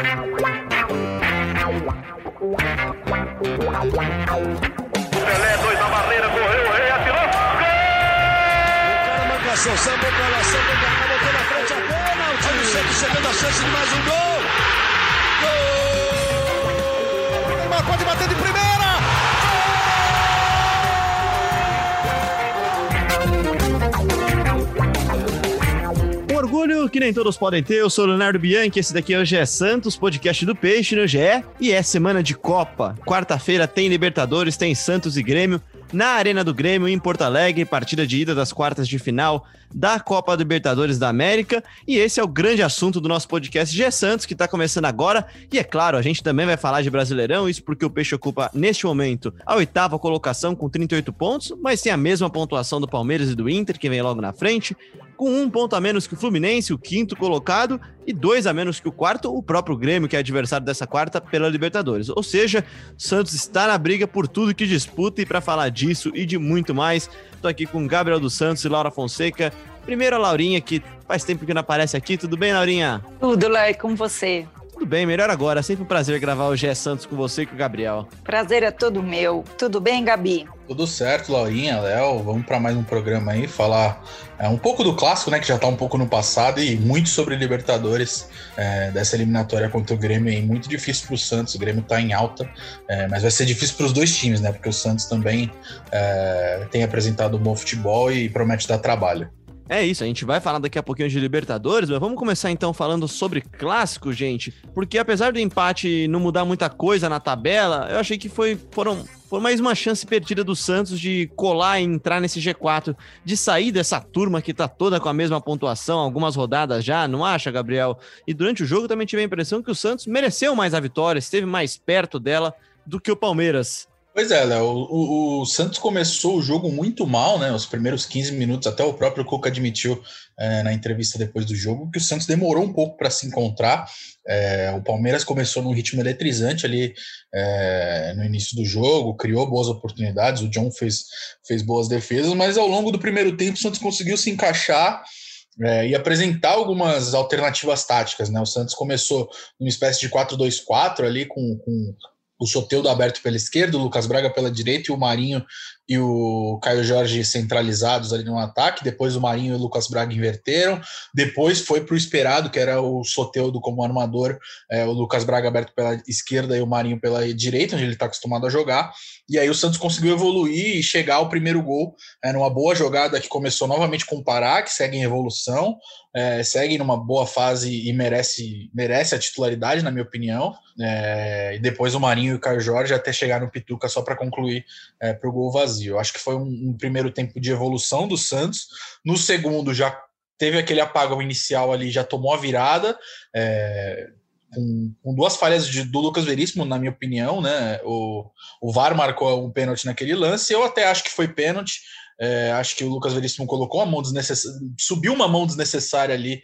Pelé, dois na barreira, correu, o rei atirou. Gol! O cara marcação, sambou pra lá, sambou pra cá, botou na frente a pênalti. O Santos chegando a chance de mais um gol. Gol! Neymar pode bater de primeira. Que nem todos podem ter. Eu sou Leonardo Bianchi, esse daqui é o GE Santos, podcast do Peixe no GE. E é semana de Copa. Quarta-feira tem Libertadores, tem Santos e Grêmio. Na Arena do Grêmio, em Porto Alegre, partida de ida das quartas de final da Copa Libertadores da América. E esse é o grande assunto do nosso podcast GE Santos, que está começando agora. E é claro, a gente também vai falar de Brasileirão, isso porque o Peixe ocupa, neste momento, a oitava colocação com 38 pontos, mas tem a mesma pontuação do Palmeiras e do Inter, que vem logo na frente com um ponto a menos que o Fluminense, o quinto colocado, e dois a menos que o quarto, o próprio Grêmio, que é adversário dessa quarta pela Libertadores. Ou seja, Santos está na briga por tudo que disputa, e para falar disso e de muito mais, tô aqui com Gabriel dos Santos e Laura Fonseca. Primeiro a Laurinha, que faz tempo que não aparece aqui. Tudo bem, Laurinha? Tudo, Léo, com você. Tudo bem, melhor agora. Sempre um prazer gravar o GE Santos com você e com o Gabriel. Prazer é todo meu. Tudo bem, Gabi? Tudo certo, Laurinha, Léo. Vamos para mais um programa aí, falar é, um pouco do clássico, né? Que já está um pouco no passado, e muito sobre Libertadores é, dessa eliminatória contra o Grêmio aí. Muito difícil para o Santos, o Grêmio está em alta, é, mas vai ser difícil para os dois times, né? Porque o Santos também é, tem apresentado um bom futebol e promete dar trabalho. É isso, a gente vai falar daqui a pouquinho de Libertadores, mas vamos começar então falando sobre clássico, gente. Porque apesar do empate não mudar muita coisa na tabela, eu achei que foi, foram, foi mais uma chance perdida do Santos de colar e entrar nesse G4, de sair dessa turma que tá toda com a mesma pontuação, algumas rodadas já, não acha, Gabriel? E durante o jogo também tive a impressão que o Santos mereceu mais a vitória, esteve mais perto dela do que o Palmeiras. Pois é, Léo, o, o, Santos começou o jogo muito mal, né? Os primeiros 15 minutos, até o próprio Cuca admitiu é, na entrevista depois do jogo que o Santos demorou um pouco para se encontrar. É, o Palmeiras começou num ritmo eletrizante ali é, no início do jogo, criou boas oportunidades, o John fez, fez boas defesas, mas ao longo do primeiro tempo o Santos conseguiu se encaixar. É, e apresentar algumas alternativas táticas, né? O Santos começou numa espécie de 4-2-4 ali com, com o Soteudo aberto pela esquerda, o Lucas Braga pela direita e o Marinho e o Caio Jorge centralizados ali no ataque. Depois o Marinho e o Lucas Braga inverteram. Depois foi para o esperado, que era o Soteudo como armador, é, o Lucas Braga aberto pela esquerda e o Marinho pela direita, onde ele está acostumado a jogar. E aí o Santos conseguiu evoluir e chegar ao primeiro gol. Era uma boa jogada que começou novamente com o Pará, que segue em evolução, é, segue numa boa fase e merece, merece a titularidade, na minha opinião. É, e depois o Marinho e o Caio Jorge até chegar no Pituca só para concluir é, para o gol vazio. Acho que foi um, um, primeiro tempo de evolução do Santos. No segundo já teve aquele apagão inicial ali, já tomou a virada. É, com, com, duas falhas de, do Lucas Veríssimo, na minha opinião, né? O, o VAR marcou um pênalti naquele lance. Eu até acho que foi pênalti. É, acho que o Lucas Veríssimo colocou uma mão desnecessária, subiu uma mão desnecessária ali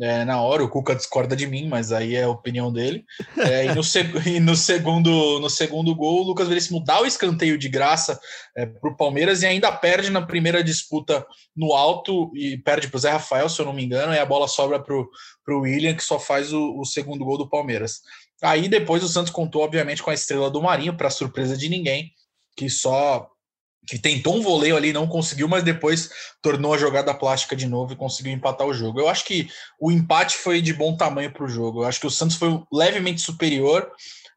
é, na hora. O Cuca discorda de mim, mas aí é a opinião dele. É, e, no e, no, segundo, no segundo gol, o Lucas Veríssimo dá o escanteio de graça é, para o Palmeiras e ainda perde na primeira disputa no alto e perde para o Zé Rafael, se eu não me engano, e a bola sobra para o William, que só faz o, o segundo gol do Palmeiras. Aí depois o Santos contou, obviamente, com a estrela do Marinho, para surpresa de ninguém, que só que tentou um voleio ali, não conseguiu, mas depois tornou a jogada plástica de novo e conseguiu empatar o jogo. Eu acho que o empate foi de bom tamanho para o jogo. Eu acho que o Santos foi levemente superior,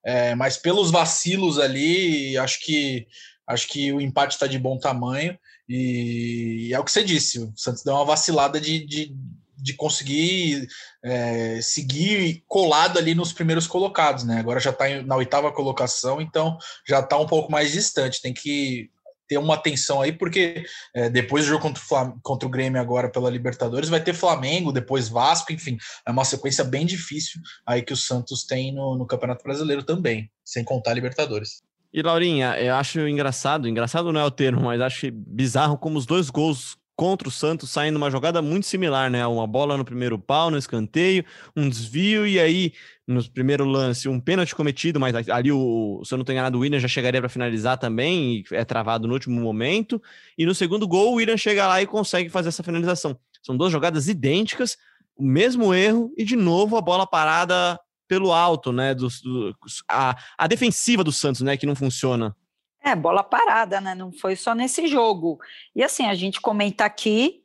é, mas pelos vacilos ali, acho que acho que o empate está de bom tamanho. E, e, é o que você disse, o Santos deu uma vacilada de, de, de conseguir é, seguir colado ali nos primeiros colocados, né? Agora já está na oitava colocação, então já está um pouco mais distante. Tem que ter uma atenção aí, porque é, depois do jogo contra o, Flam contra o Grêmio agora pela Libertadores, vai ter Flamengo, depois Vasco, enfim, é uma sequência bem difícil aí que o Santos tem no, no Campeonato Brasileiro também, sem contar a Libertadores. E Laurinha, eu acho engraçado, engraçado não é o termo, mas acho bizarro como os dois gols contra o Santos saindo uma jogada muito similar, né? Uma bola no primeiro pau, no escanteio, um desvio e aí no primeiro lance um pênalti cometido, mas ali o, se eu não tenho enganado, o William já chegaria para finalizar também e é travado no último momento. E no segundo gol o William chega lá e consegue fazer essa finalização. São duas jogadas idênticas, o mesmo erro e de novo a bola parada pelo alto, né? Do, do, a, a defensiva do Santos, né? Que não funciona. É, bola parada, né? Não foi só nesse jogo. E assim, a gente comenta aqui,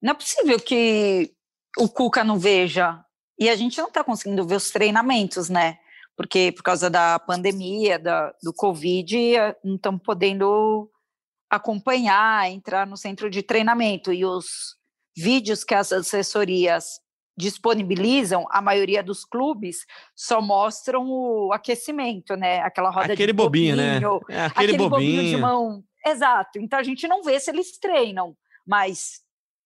não é possível que o Cuca não veja. E a gente não está conseguindo ver os treinamentos, né? Porque por causa da pandemia, da, do Covid, não estamos podendo acompanhar, entrar no centro de treinamento. E os vídeos que as assessorias disponibilizam, a maioria dos clubes só mostram o aquecimento, né? Aquela roda aquele de bobinho, né? É, aquele, aquele bobinho. bobinho de mão. Exato. Então a gente não vê se eles treinam, mas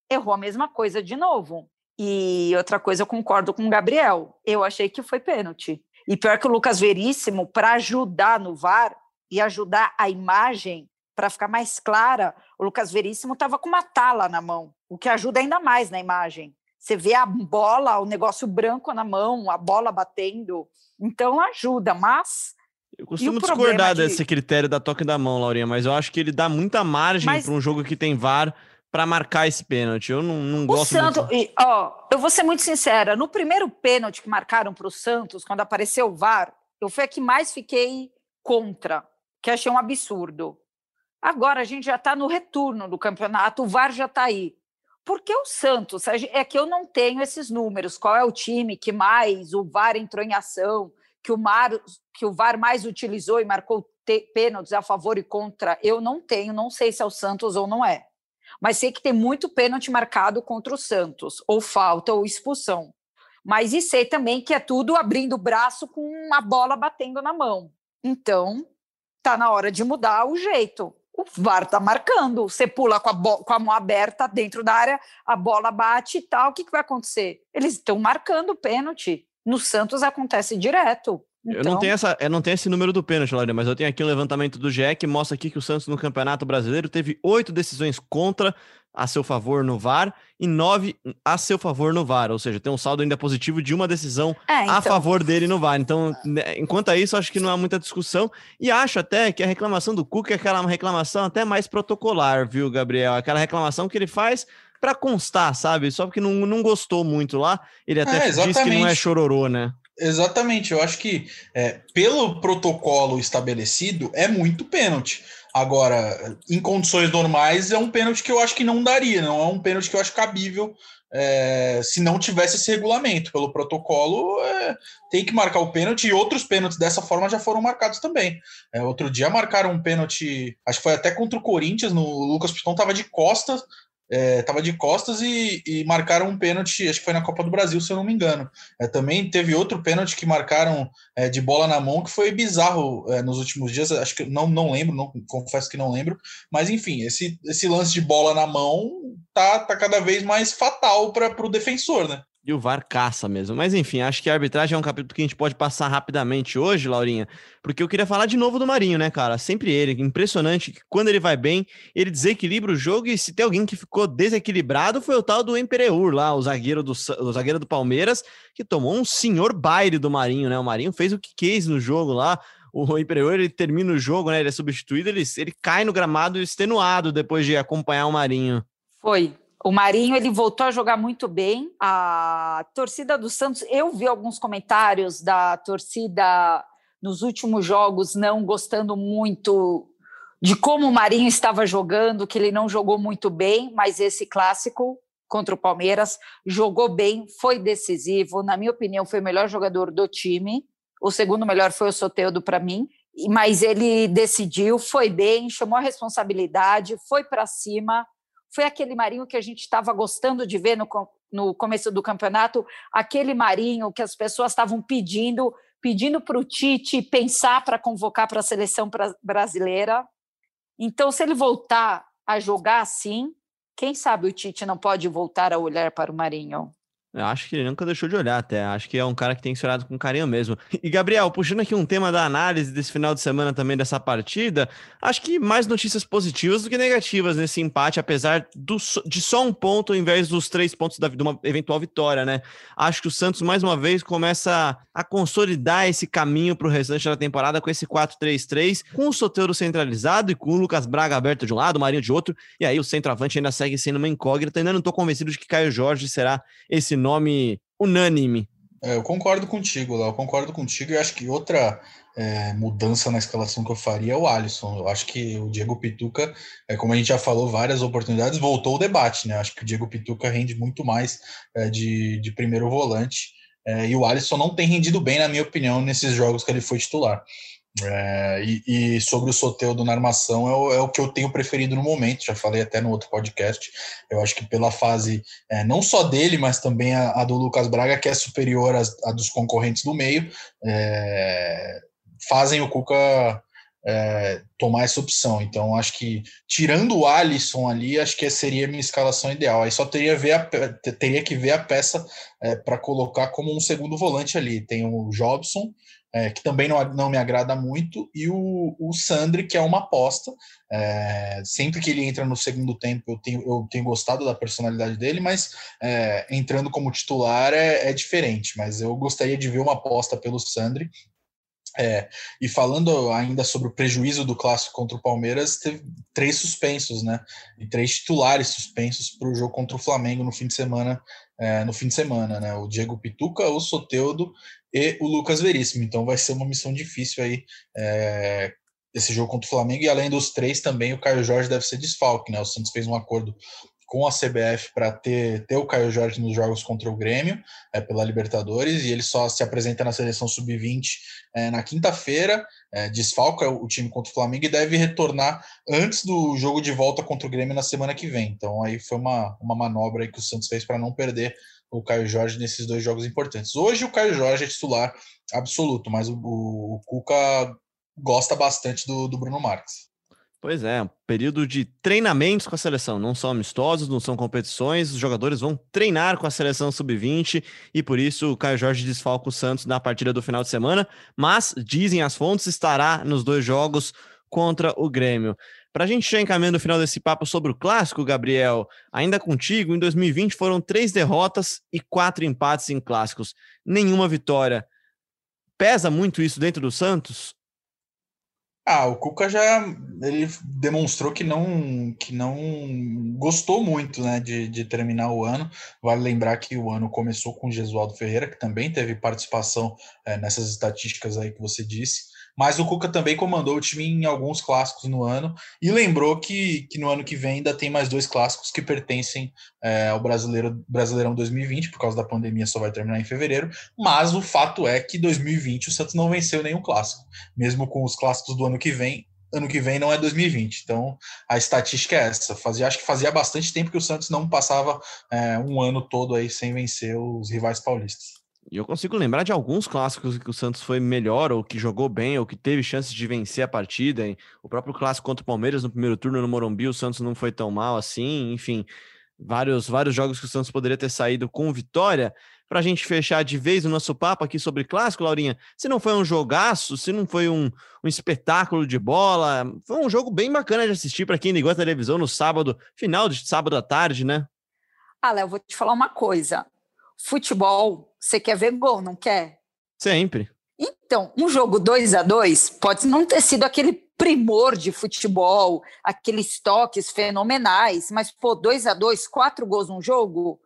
errou a mesma coisa de novo. E outra coisa, eu concordo com o Gabriel. Eu achei que foi pênalti. E pior que o Lucas Veríssimo, para ajudar no VAR e ajudar a imagem para ficar mais clara, o Lucas Veríssimo estava com uma tala na mão, o que ajuda ainda mais na imagem. Você vê a bola, o negócio branco na mão, a bola batendo. Então ajuda, mas. Eu costumo discordar de... desse critério da toque da mão, Laurinha, mas eu acho que ele dá muita margem mas... para um jogo que tem VAR para marcar esse pênalti. Eu não, não gosto o Santos, muito. ó, eu vou ser muito sincera, no primeiro pênalti que marcaram para o Santos, quando apareceu o VAR, eu fui a que mais fiquei contra, que achei um absurdo. Agora a gente já está no retorno do campeonato, o VAR já está aí. Porque o Santos, é que eu não tenho esses números, qual é o time que mais o VAR entrou em ação, que o, Mar, que o VAR mais utilizou e marcou pênaltis a favor e contra, eu não tenho, não sei se é o Santos ou não é. Mas sei que tem muito pênalti marcado contra o Santos, ou falta ou expulsão. Mas e sei também que é tudo abrindo o braço com uma bola batendo na mão. Então, tá na hora de mudar o jeito o VAR está marcando. Você pula com a, com a, mão aberta dentro da área, a bola bate e tal. O que, que vai acontecer? Eles estão marcando o pênalti. No Santos acontece direto. Então... Eu, não então tenho essa, eu não tenho esse número do pênalti, Laura, mas eu tenho aqui um levantamento do GE que mostra aqui que o Santos no Campeonato Brasileiro teve oito decisões contra a seu favor no VAR e nove a seu favor no VAR, ou seja, tem um saldo ainda positivo de uma decisão é, então... a favor dele no VAR. Então, né, enquanto a isso, acho que não há muita discussão e acho até que a reclamação do Cuca é aquela reclamação até mais protocolar, viu, Gabriel? Aquela reclamação que ele faz para constar, sabe? Só porque não, não gostou muito lá, ele até é, disse que não é chororô, né? Exatamente, eu acho que é, pelo protocolo estabelecido é muito pênalti. Agora, em condições normais, é um pênalti que eu acho que não daria, não é um pênalti que eu acho cabível é, se não tivesse esse regulamento. Pelo protocolo, é, tem que marcar o pênalti e outros pênaltis dessa forma já foram marcados também. É, outro dia marcaram um pênalti, acho que foi até contra o Corinthians, no o Lucas Piton estava de costas, é, de costas e, e, marcaram um pênalti, acho que foi na Copa do Brasil, se eu não me engano. É, também teve outro pênalti que marcaram é, de bola na mão, que foi bizarro é, nos últimos dias, acho que não, não lembro, não, confesso que não lembro, mas enfim, esse, esse lance de bola na mão tá, tá cada vez mais fatal para o defensor, né? E o VAR caça mesmo. Mas enfim, acho que a arbitragem é um capítulo que a gente pode passar rapidamente hoje, Laurinha, porque eu queria falar de novo do Marinho, né, cara? Sempre ele. Impressionante que quando ele vai bem, ele desequilibra o jogo e se tem alguém que ficou desequilibrado foi o tal do Empereur lá, o zagueiro do, o zagueiro do Palmeiras, que tomou um senhor baile do Marinho, né? O Marinho fez o que quis no jogo lá. O Empereur, ele termina o jogo, né? Ele é substituído, ele, ele cai no gramado extenuado depois de acompanhar o Marinho. Foi, o Marinho ele voltou a jogar muito bem. A torcida do Santos, eu vi alguns comentários da torcida nos últimos jogos não gostando muito de como o Marinho estava jogando, que ele não jogou muito bem, mas esse clássico contra o Palmeiras jogou bem, foi decisivo. Na minha opinião, foi o melhor jogador do time. O segundo melhor foi o Soteudo para mim, mas ele decidiu, foi bem, chamou a responsabilidade, foi para cima foi aquele Marinho que a gente estava gostando de ver no, no começo do campeonato, aquele Marinho que as pessoas estavam pedindo, pedindo para o Tite pensar para convocar para a seleção brasileira. Então, se ele voltar a jogar assim, quem sabe o Tite não pode voltar a olhar para o Marinho? Eu acho que ele nunca deixou de olhar até. Acho que é um cara que tem que ser olhado com carinho mesmo. E, Gabriel, puxando aqui um tema da análise desse final de semana também dessa partida, acho que mais notícias positivas do que negativas nesse empate, apesar do, de só um ponto ao invés dos três pontos da, de uma eventual vitória, né? Acho que o Santos, mais uma vez, começa a consolidar esse caminho para o restante da temporada com esse 4-3-3, com o Soteiro centralizado e com o Lucas Braga aberto de um lado, o Marinho de outro, e aí o centroavante ainda segue sendo uma incógnita. Ainda não estou convencido de que Caio Jorge será esse nome unânime É, eu concordo contigo, Léo. Eu concordo contigo. E acho que outra é, mudança na escalação que eu faria é o Alisson. Eu acho que o Diego Pituca, é, como a gente já falou, várias oportunidades, voltou o debate, né? Acho que o Diego Pituca rende muito mais é, de, de primeiro volante. É, e o Alisson não tem rendido bem, na minha opinião, nesses jogos que ele foi titular. É, e, e, sobre o Soteudo na armação é o, é o, que eu tenho preferido no momento, já falei até no outro podcast. Eu acho que pela fase é, não só dele, mas também a, a, do Lucas Braga, que é superior à, dos concorrentes do meio, é, fazem o Cuca é, tomar essa opção. Então, acho que tirando o Alisson ali, acho que seria a minha escalação ideal. Aí só teria, ver a, teria que ver a peça é, para colocar como um segundo volante ali. Tem o Jobson é, que também não, não me agrada muito, e o, o Sandri, que é uma aposta. É, sempre que ele entra no segundo tempo, eu tenho, eu tenho gostado da personalidade dele, mas é, entrando como titular é, é, diferente. Mas eu gostaria de ver uma aposta pelo Sandri. É, e falando ainda sobre o prejuízo do clássico contra o Palmeiras, teve três suspensos, né? E três titulares suspensos para o jogo contra o Flamengo no fim de semana. É, no fim de semana, né? O Diego Pituca, o Soteudo e o Lucas Veríssimo. Então vai ser uma missão difícil aí é, esse jogo contra o Flamengo. E além dos três, também o Caio Jorge deve ser desfalque, né? O Santos fez um acordo com a CBF para ter, ter o Caio Jorge nos jogos contra o Grêmio, é, pela Libertadores, e ele só se apresenta na seleção sub-20 é, na quinta-feira, é, desfalca o time contra o Flamengo e deve retornar antes do jogo de volta contra o Grêmio na semana que vem. Então aí foi uma, uma manobra que o Santos fez para não perder o Caio Jorge nesses dois jogos importantes. Hoje o Caio Jorge é titular absoluto, mas o, o, o Cuca gosta bastante do, do Bruno Marques. Pois é, período de treinamentos com a seleção. Não são amistosos, não são competições. Os jogadores vão treinar com a seleção sub-20 e por isso o Caio Jorge desfalca o Santos na partida do final de semana. Mas, dizem as fontes, estará nos dois jogos contra o Grêmio. Para a gente já encaminhando o final desse papo sobre o clássico, Gabriel, ainda contigo, em 2020 foram três derrotas e quatro empates em clássicos, nenhuma vitória. Pesa muito isso dentro do Santos? Ah, o Cuca já ele demonstrou que não que não gostou muito, né, de, de terminar o ano. Vale lembrar que o ano começou com o Gesualdo Ferreira, que também teve participação é, nessas estatísticas aí que você disse. Mas o Cuca também comandou o time em alguns clássicos no ano e lembrou que, que no ano que vem ainda tem mais dois clássicos que pertencem é, ao Brasileiro, Brasileirão 2020, por causa da pandemia só vai terminar em fevereiro. Mas o fato é que 2020 o Santos não venceu nenhum clássico, mesmo com os clássicos do ano que vem. Ano que vem não é 2020, então a estatística é essa. Fazia, acho que fazia bastante tempo que o Santos não passava é, um ano todo aí sem vencer os rivais paulistas. E eu consigo lembrar de alguns clássicos que o Santos foi melhor, ou que jogou bem, ou que teve chances de vencer a partida. O próprio clássico contra o Palmeiras no primeiro turno no Morumbi, o Santos não foi tão mal assim. Enfim, vários, vários jogos que o Santos poderia ter saído com vitória. Para a gente fechar de vez o nosso papo aqui sobre clássico, Laurinha, se não foi um jogaço, se não foi um, um espetáculo de bola, foi um jogo bem bacana de assistir para quem ligou a televisão no sábado, final de sábado à tarde, né? Ah, Léo, vou te falar uma coisa futebol, você quer ver gol, não quer? Sempre. Então, um jogo 2 a 2 pode não ter sido aquele primor de futebol, aqueles toques fenomenais, mas pô, 2 a 2 quatro gols num jogo,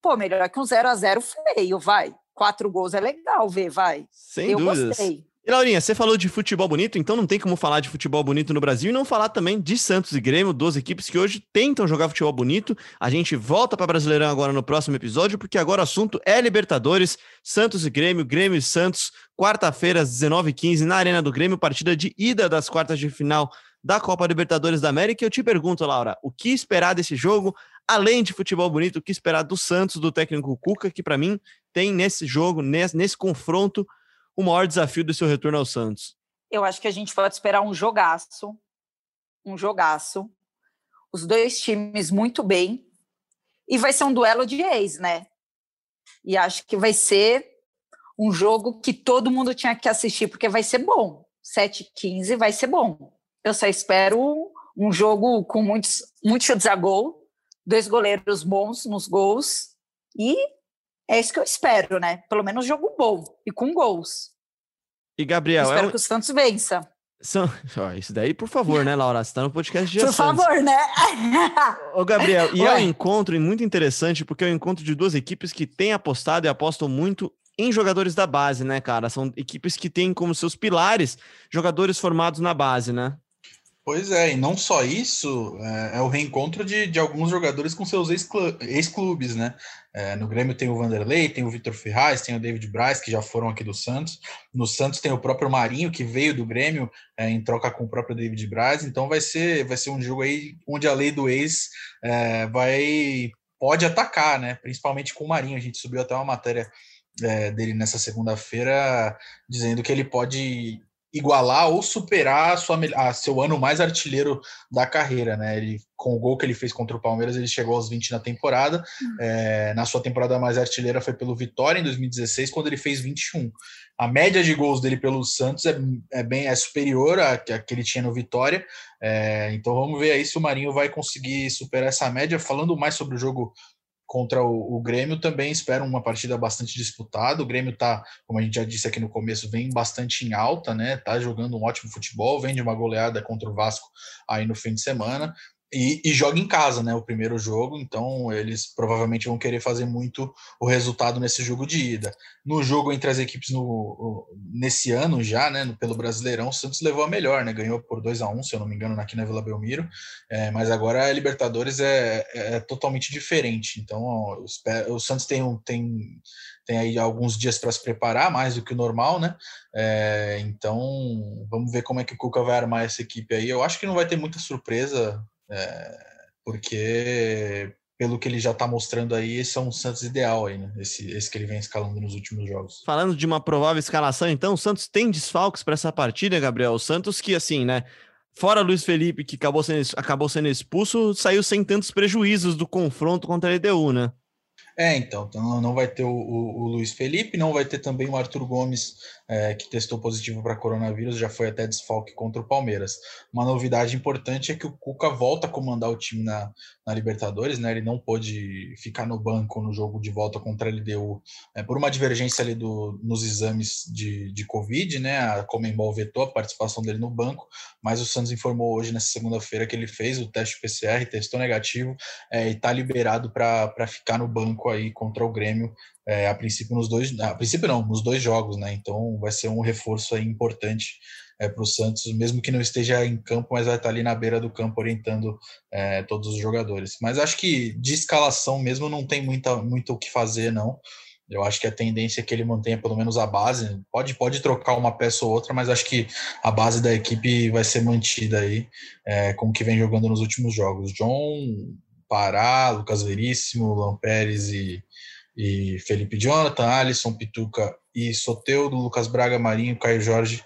pô, melhor que um 0 a 0 feio, vai. Quatro gols é legal ver, vai. Sem Eu dúvidas. gostei. E Laurinha, você falou de futebol bonito, então não tem como falar de futebol bonito no Brasil e não falar também de Santos e Grêmio, duas equipes que hoje tentam jogar futebol bonito. A gente volta para Brasileirão agora no próximo episódio, porque agora o assunto é Libertadores, Santos e Grêmio, Grêmio e Santos, quarta-feira às 19h15 na Arena do Grêmio, partida de ida das quartas de final da Copa Libertadores da América. Eu te pergunto, Laura, o que esperar desse jogo? Além de futebol bonito, o que esperar do Santos, do técnico Cuca, que para mim tem nesse jogo, nesse, nesse confronto, o maior desafio do seu retorno ao Santos? Eu acho que a gente pode esperar um jogaço, um jogaço. Os dois times muito bem. E vai ser um duelo de ex, né? E acho que vai ser um jogo que todo mundo tinha que assistir, porque vai ser bom. 7-15 vai ser bom. Eu só espero um jogo com muitos, muitos chutes a gol, dois goleiros bons nos gols e é isso que eu espero, né? Pelo menos jogo bom e com gols. E Gabriel, espero é um... que o Santos vença. São... isso daí, por favor, né, Laura? Você está no podcast de Por Santos. favor, né? Ô, Gabriel, e é um encontro muito interessante, porque é um encontro de duas equipes que têm apostado e apostam muito em jogadores da base, né, cara? São equipes que têm como seus pilares jogadores formados na base, né? Pois é, e não só isso, é, é o reencontro de, de alguns jogadores com seus ex-clubes, né? É, no Grêmio tem o Vanderlei, tem o Vitor Ferraz, tem o David Braz, que já foram aqui do Santos. No Santos tem o próprio Marinho, que veio do Grêmio é, em troca com o próprio David Braz. Então vai ser, vai ser um jogo aí onde a lei do ex é, vai pode atacar, né? Principalmente com o Marinho. A gente subiu até uma matéria é, dele nessa segunda-feira dizendo que ele pode igualar ou superar a sua, a seu ano mais artilheiro da carreira, né? Ele, com o gol que ele fez contra o Palmeiras, ele chegou aos 20 na temporada. Uhum. É, na sua temporada mais artilheira foi pelo Vitória em 2016, quando ele fez 21. A média de gols dele pelo Santos é, é bem é superior à, à que ele tinha no Vitória. É, então vamos ver aí se o Marinho vai conseguir superar essa média. Falando mais sobre o jogo contra o, o, Grêmio também espero uma partida bastante disputada. O Grêmio tá, como a gente já disse aqui no começo, vem bastante em alta, né? Tá jogando um ótimo futebol, vem de uma goleada contra o Vasco aí no fim de semana. E, e, joga em casa, né? O primeiro jogo, então eles provavelmente vão querer fazer muito o resultado nesse jogo de ida. No jogo entre as equipes no, nesse ano já, né? Pelo Brasileirão, o Santos levou a melhor, né? Ganhou por 2 a 1 se eu não me engano, aqui na Vila Belmiro. É, mas agora a Libertadores é, é, é totalmente diferente. Então o, o Santos tem, um, tem, tem aí alguns dias para se preparar, mais do que o normal, né? É, então vamos ver como é que o Cuca vai armar essa equipe aí. Eu acho que não vai ter muita surpresa é, porque, pelo que ele já está mostrando aí, esse é um Santos ideal aí, né? Esse, esse que ele vem escalando nos últimos jogos. Falando de uma provável escalação, então, o Santos tem desfalques para essa partida, Gabriel? O Santos que, assim, né? Fora Luiz Felipe, que acabou sendo, acabou sendo expulso, saiu sem tantos prejuízos do confronto contra a LDU, né? É, então, então não vai ter o, o, o, Luiz Felipe, não vai ter também o Arthur Gomes, é, que testou positivo para coronavírus, já foi até desfalque contra o Palmeiras. Uma novidade importante é que o Cuca volta a comandar o time na, na Libertadores, né? Ele não pôde ficar no banco no jogo de volta contra a LDU é, por uma divergência ali do, nos exames de, de Covid, né? A Comembol vetou a participação dele no banco, mas o Santos informou hoje, nessa segunda-feira, que ele fez o teste PCR, testou negativo é, e está liberado para ficar no banco aí contra o Grêmio, é, a princípio nos dois, a princípio não, nos dois jogos, né? Então vai ser um reforço aí importante é, para o Santos, mesmo que não esteja em campo, mas vai estar ali na beira do campo orientando é, todos os jogadores. Mas acho que de escalação mesmo não tem muita, muito o que fazer, não. Eu acho que a tendência é que ele mantenha pelo menos a base. Pode, pode trocar uma peça ou outra, mas acho que a base da equipe vai ser mantida aí, é, como que vem jogando nos últimos jogos. John, Pará, Lucas Veríssimo, Lampérez e, e Felipe Jonathan, Alisson, Pituca e Soteudo, Lucas Braga, Marinho, Caio Jorge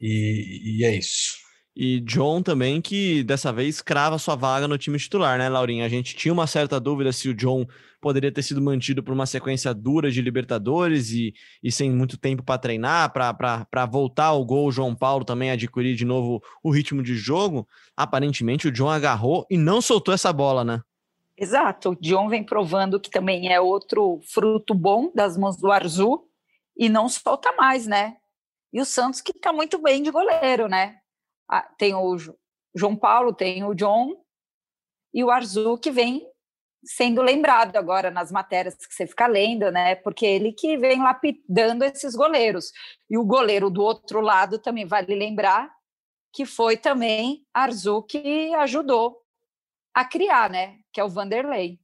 e, e é isso. E John também, que dessa vez crava sua vaga no time titular, né, Laurinha? A gente tinha uma certa dúvida se o John poderia ter sido mantido por uma sequência dura de Libertadores e, e sem muito tempo para treinar, para voltar ao gol, o João Paulo também adquirir de novo o ritmo de jogo. Aparentemente, o John agarrou e não soltou essa bola, né? Exato. O John vem provando que também é outro fruto bom das mãos do Arzu e não solta mais, né? E o Santos que está muito bem de goleiro, né? Ah, tem o João Paulo, tem o John e o Arzu que vem sendo lembrado agora nas matérias que você fica lendo, né? Porque ele que vem lapidando esses goleiros. E o goleiro do outro lado também vale lembrar que foi também Arzu que ajudou a criar, né? Que é o Vanderlei.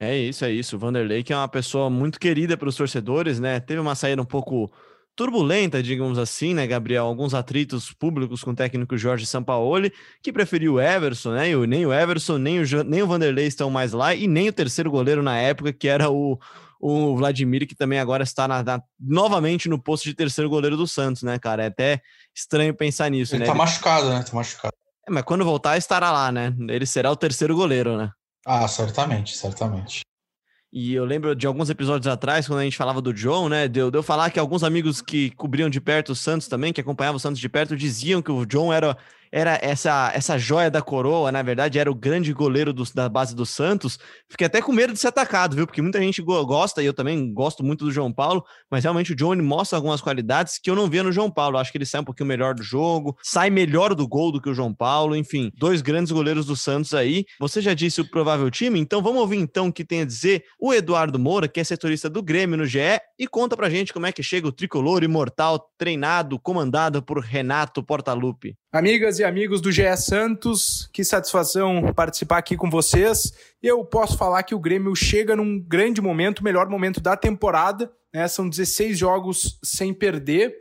É isso, é isso. O Vanderlei, que é uma pessoa muito querida pelos torcedores, né? Teve uma saída um pouco turbulenta, digamos assim, né, Gabriel? Alguns atritos públicos com o técnico Jorge Sampaoli, que preferiu o Everson, né? E nem o Everson, nem o, nem o Vanderlei estão mais lá, e nem o terceiro goleiro na época, que era o, o Vladimir, que também agora está na, na, novamente no posto de terceiro goleiro do Santos, né, cara? É até estranho pensar nisso, Ele né? tá machucado, né? Tá machucado. É, mas quando voltar, estará lá, né? Ele será o terceiro goleiro, né? Ah, certamente, certamente. E eu lembro de alguns episódios atrás, quando a gente falava do John, né? Deu, deu falar que alguns amigos que cobriam de perto o Santos também, que acompanhavam o Santos de perto, diziam que o John era era essa, essa joia da coroa, na verdade, era o grande goleiro do, da base do Santos. Fiquei até com medo de ser atacado, viu? Porque muita gente gosta, e eu também gosto muito do João Paulo, mas realmente o Johnny mostra algumas qualidades que eu não via no João Paulo. acho que ele sai um pouquinho melhor do jogo, sai melhor do gol do que o João Paulo, enfim, dois grandes goleiros do Santos aí. Você já disse o provável time, então vamos ouvir então o que tem a dizer o Eduardo Moura, que é setorista do Grêmio no GE, e conta pra gente como é que chega o tricolor imortal treinado, comandado por Renato Portaluppi. Amigas e amigos do GE Santos, que satisfação participar aqui com vocês. Eu posso falar que o Grêmio chega num grande momento, melhor momento da temporada, né? São 16 jogos sem perder.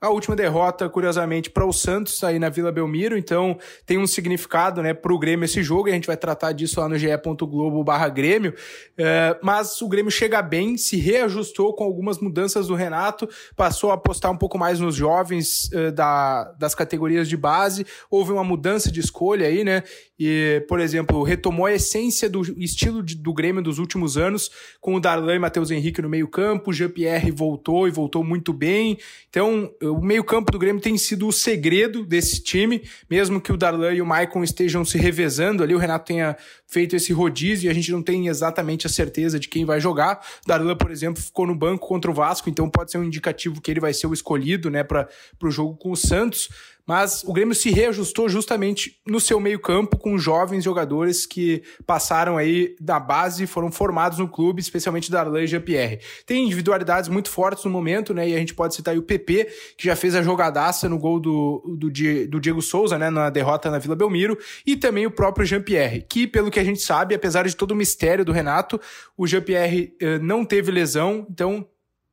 A última derrota, curiosamente, para o Santos aí na Vila Belmiro, então tem um significado né, para o Grêmio esse jogo, e a gente vai tratar disso lá no ge.globo barra Grêmio. É, mas o Grêmio chega bem, se reajustou com algumas mudanças do Renato, passou a apostar um pouco mais nos jovens é, da, das categorias de base, houve uma mudança de escolha aí, né? E, por exemplo, retomou a essência do estilo de, do Grêmio dos últimos anos, com o Darlan e Matheus Henrique no meio-campo, o Jean-Pierre voltou e voltou muito bem. Então, o meio-campo do Grêmio tem sido o segredo desse time, mesmo que o Darlan e o Maicon estejam se revezando ali, o Renato tenha feito esse rodízio e a gente não tem exatamente a certeza de quem vai jogar. O Darlan, por exemplo, ficou no banco contra o Vasco, então pode ser um indicativo que ele vai ser o escolhido, né, para o jogo com o Santos. Mas o Grêmio se reajustou justamente no seu meio-campo com jovens jogadores que passaram aí da base e foram formados no clube, especialmente Darlan e Jean-Pierre. Tem individualidades muito fortes no momento, né? E a gente pode citar o PP, que já fez a jogadaça no gol do, do, do Diego Souza, né? Na derrota na Vila Belmiro, e também o próprio Jean-Pierre, que, pelo que a gente sabe, apesar de todo o mistério do Renato, o Jean-Pierre eh, não teve lesão, então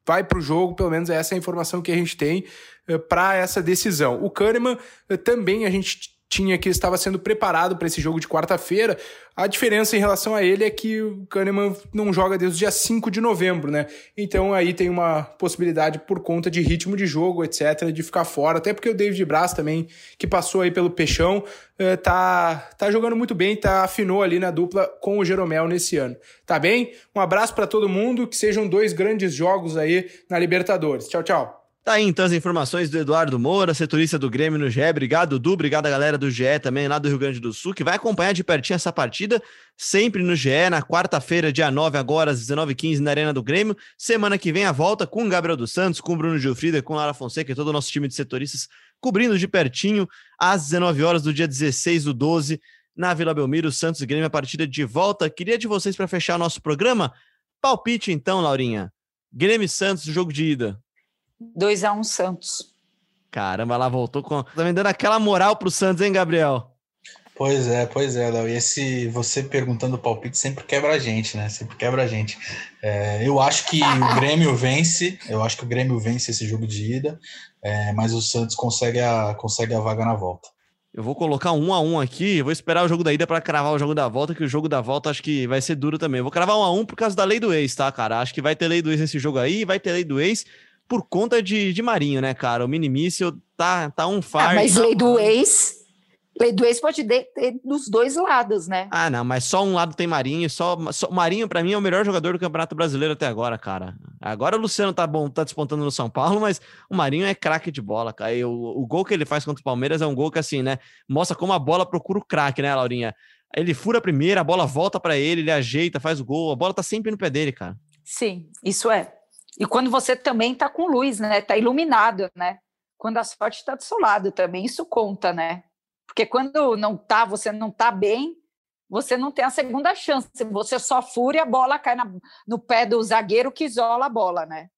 vai para o jogo, pelo menos essa é a informação que a gente tem eh, para essa decisão. O Kahneman eh, também a gente tinha que estava sendo preparado para esse jogo de quarta-feira. A diferença em relação a ele é que o Kahneman não joga desde o dia 5 de novembro, né? Então aí tem uma possibilidade por conta de ritmo de jogo, etc, de ficar fora, até porque o David Braz também, que passou aí pelo Peixão, eh, tá tá jogando muito bem, tá afinou ali na dupla com o Jeromel nesse ano. Tá bem? Um abraço para todo mundo, que sejam dois grandes jogos aí na Libertadores. Tchau, tchau. Tá aí então as informações do Eduardo Moura, setorista do Grêmio no GE. Obrigado, Du. Obrigado a galera do GE também, lá do Rio Grande do Sul, que vai acompanhar de pertinho essa partida, sempre no GE, na quarta-feira, dia 9, agora às 19h15, na Arena do Grêmio. Semana que vem a volta com o Gabriel dos Santos, com o Bruno Gilfrida, com Lara Fonseca e todo o nosso time de setoristas, cobrindo de pertinho, às 19 horas do dia 16 do 12, na Vila Belmiro, Santos e Grêmio, a partida de volta. Queria de vocês para fechar nosso programa. Palpite então, Laurinha. Grêmio Santos, jogo de ida. 2 a 1 um Santos. Caramba, ela voltou com. Tá me dando aquela moral pro Santos, hein, Gabriel? Pois é, pois é, Léo. E esse você perguntando o palpite sempre quebra a gente, né? Sempre quebra a gente. É, eu acho que o Grêmio vence, eu acho que o Grêmio vence esse jogo de ida, é, mas o Santos consegue a, consegue a vaga na volta. Eu vou colocar um a um aqui, vou esperar o jogo da ida para cravar o jogo da volta, que o jogo da volta acho que vai ser duro também. Eu vou cravar um a um por causa da lei do ex, tá, cara? Acho que vai ter lei do ex nesse jogo aí, vai ter lei do ex por conta de, de Marinho, né, cara? O minimício tá, tá um far. Ah, mas lei do ex. Lei do ex pode ter dos dois lados, né? Ah, não, mas só um lado tem Marinho, só, só Marinho para mim é o melhor jogador do Campeonato Brasileiro até agora, cara. Agora o Luciano tá bom, tá despontando no São Paulo, mas o Marinho é craque de bola, cara. E o, o gol que ele faz contra o Palmeiras é um gol que assim, né, mostra como a bola procura o craque, né, Laurinha? Ele fura a primeira, a bola volta para ele, ele ajeita, faz o gol, a bola tá sempre no pé dele, cara. Sim, isso é. E quando você também está com luz, né? Está iluminado, né? Quando a sorte está do seu lado também, isso conta, né? Porque quando não tá, você não tá bem, você não tem a segunda chance. Você só fura e a bola cai na, no pé do zagueiro que isola a bola, né?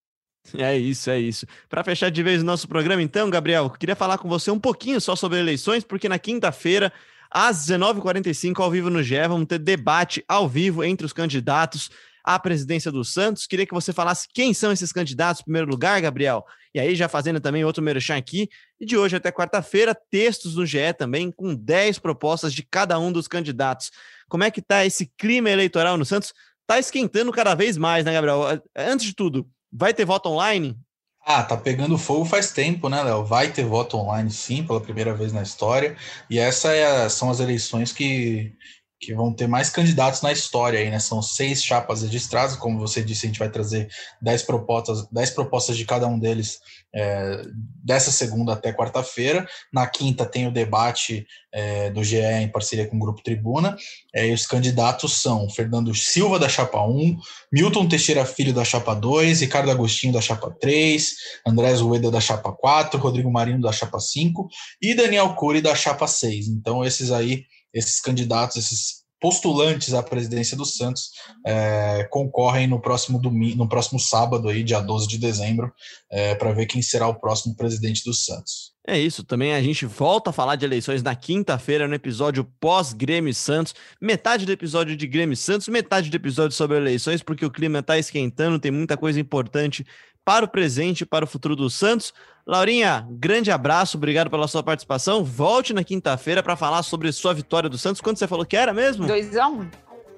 É isso, é isso. Para fechar de vez o nosso programa, então, Gabriel, queria falar com você um pouquinho só sobre eleições, porque na quinta-feira, às 19h45, ao vivo no GE, vamos ter debate ao vivo entre os candidatos à presidência do Santos. Queria que você falasse quem são esses candidatos em primeiro lugar, Gabriel. E aí, já fazendo também outro merchan aqui. E de hoje até quarta-feira, textos no GE também, com 10 propostas de cada um dos candidatos. Como é que tá esse clima eleitoral no Santos? Tá esquentando cada vez mais, né, Gabriel? Antes de tudo, vai ter voto online? Ah, tá pegando fogo faz tempo, né, Léo? Vai ter voto online, sim, pela primeira vez na história. E essas é são as eleições que que vão ter mais candidatos na história aí, né? São seis chapas registradas, como você disse, a gente vai trazer dez propostas, dez propostas de cada um deles é, dessa segunda até quarta-feira. Na quinta tem o debate é, do GE em parceria com o Grupo Tribuna. É, e os candidatos são Fernando Silva da Chapa 1, Milton Teixeira Filho da Chapa 2, Ricardo Agostinho da Chapa 3, André Zueda da Chapa 4, Rodrigo Marinho da Chapa 5 e Daniel Cury da Chapa 6. Então, esses aí esses candidatos, esses postulantes à presidência do Santos é, concorrem no próximo domingo, no próximo sábado aí, dia 12 de dezembro, é, para ver quem será o próximo presidente do Santos. É isso, também a gente volta a falar de eleições na quinta-feira, no episódio pós-Grêmio Santos. Metade do episódio de Grêmio Santos, metade do episódio sobre eleições, porque o clima está esquentando, tem muita coisa importante para o presente e para o futuro do Santos. Laurinha, grande abraço, obrigado pela sua participação. Volte na quinta-feira para falar sobre sua vitória do Santos. Quanto você falou que era mesmo? 2x1.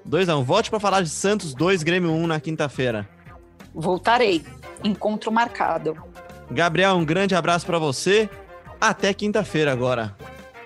2x1. Volte para falar de Santos 2, Grêmio 1 na quinta-feira. Voltarei. Encontro marcado. Gabriel, um grande abraço para você. Até quinta-feira agora.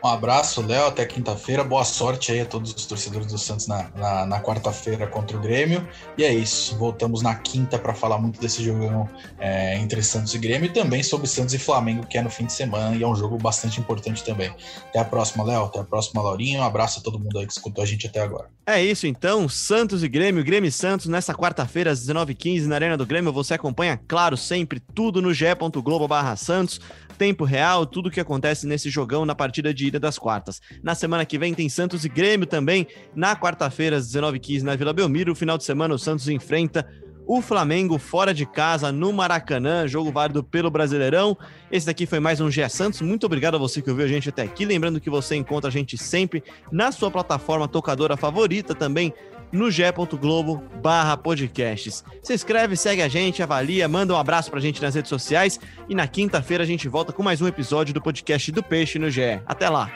Um abraço, Léo. Até quinta-feira. Boa sorte aí a todos os torcedores do Santos na, na, na quarta-feira contra o Grêmio. E é isso. Voltamos na quinta para falar muito desse jogão é, entre Santos e Grêmio e também sobre Santos e Flamengo, que é no fim de semana e é um jogo bastante importante também. Até a próxima, Léo. Até a próxima, Laurinho. Um abraço a todo mundo aí que escutou a gente até agora. É isso então. Santos e Grêmio, Grêmio e Santos, nessa quarta-feira, às 19h15, na Arena do Grêmio. Você acompanha, claro, sempre tudo no ge.globo/santos tempo real, tudo que acontece nesse jogão na partida de ida das quartas. Na semana que vem tem Santos e Grêmio também, na quarta-feira, às 19h15, na Vila Belmiro. No final de semana, o Santos enfrenta o Flamengo fora de casa no Maracanã, jogo válido pelo Brasileirão. Esse daqui foi mais um GE Santos. Muito obrigado a você que ouviu a gente até aqui. Lembrando que você encontra a gente sempre na sua plataforma tocadora favorita também no ge.globo barra podcasts. Se inscreve, segue a gente, avalia, manda um abraço pra gente nas redes sociais e na quinta-feira a gente volta com mais um episódio do podcast do Peixe no GE. Até lá!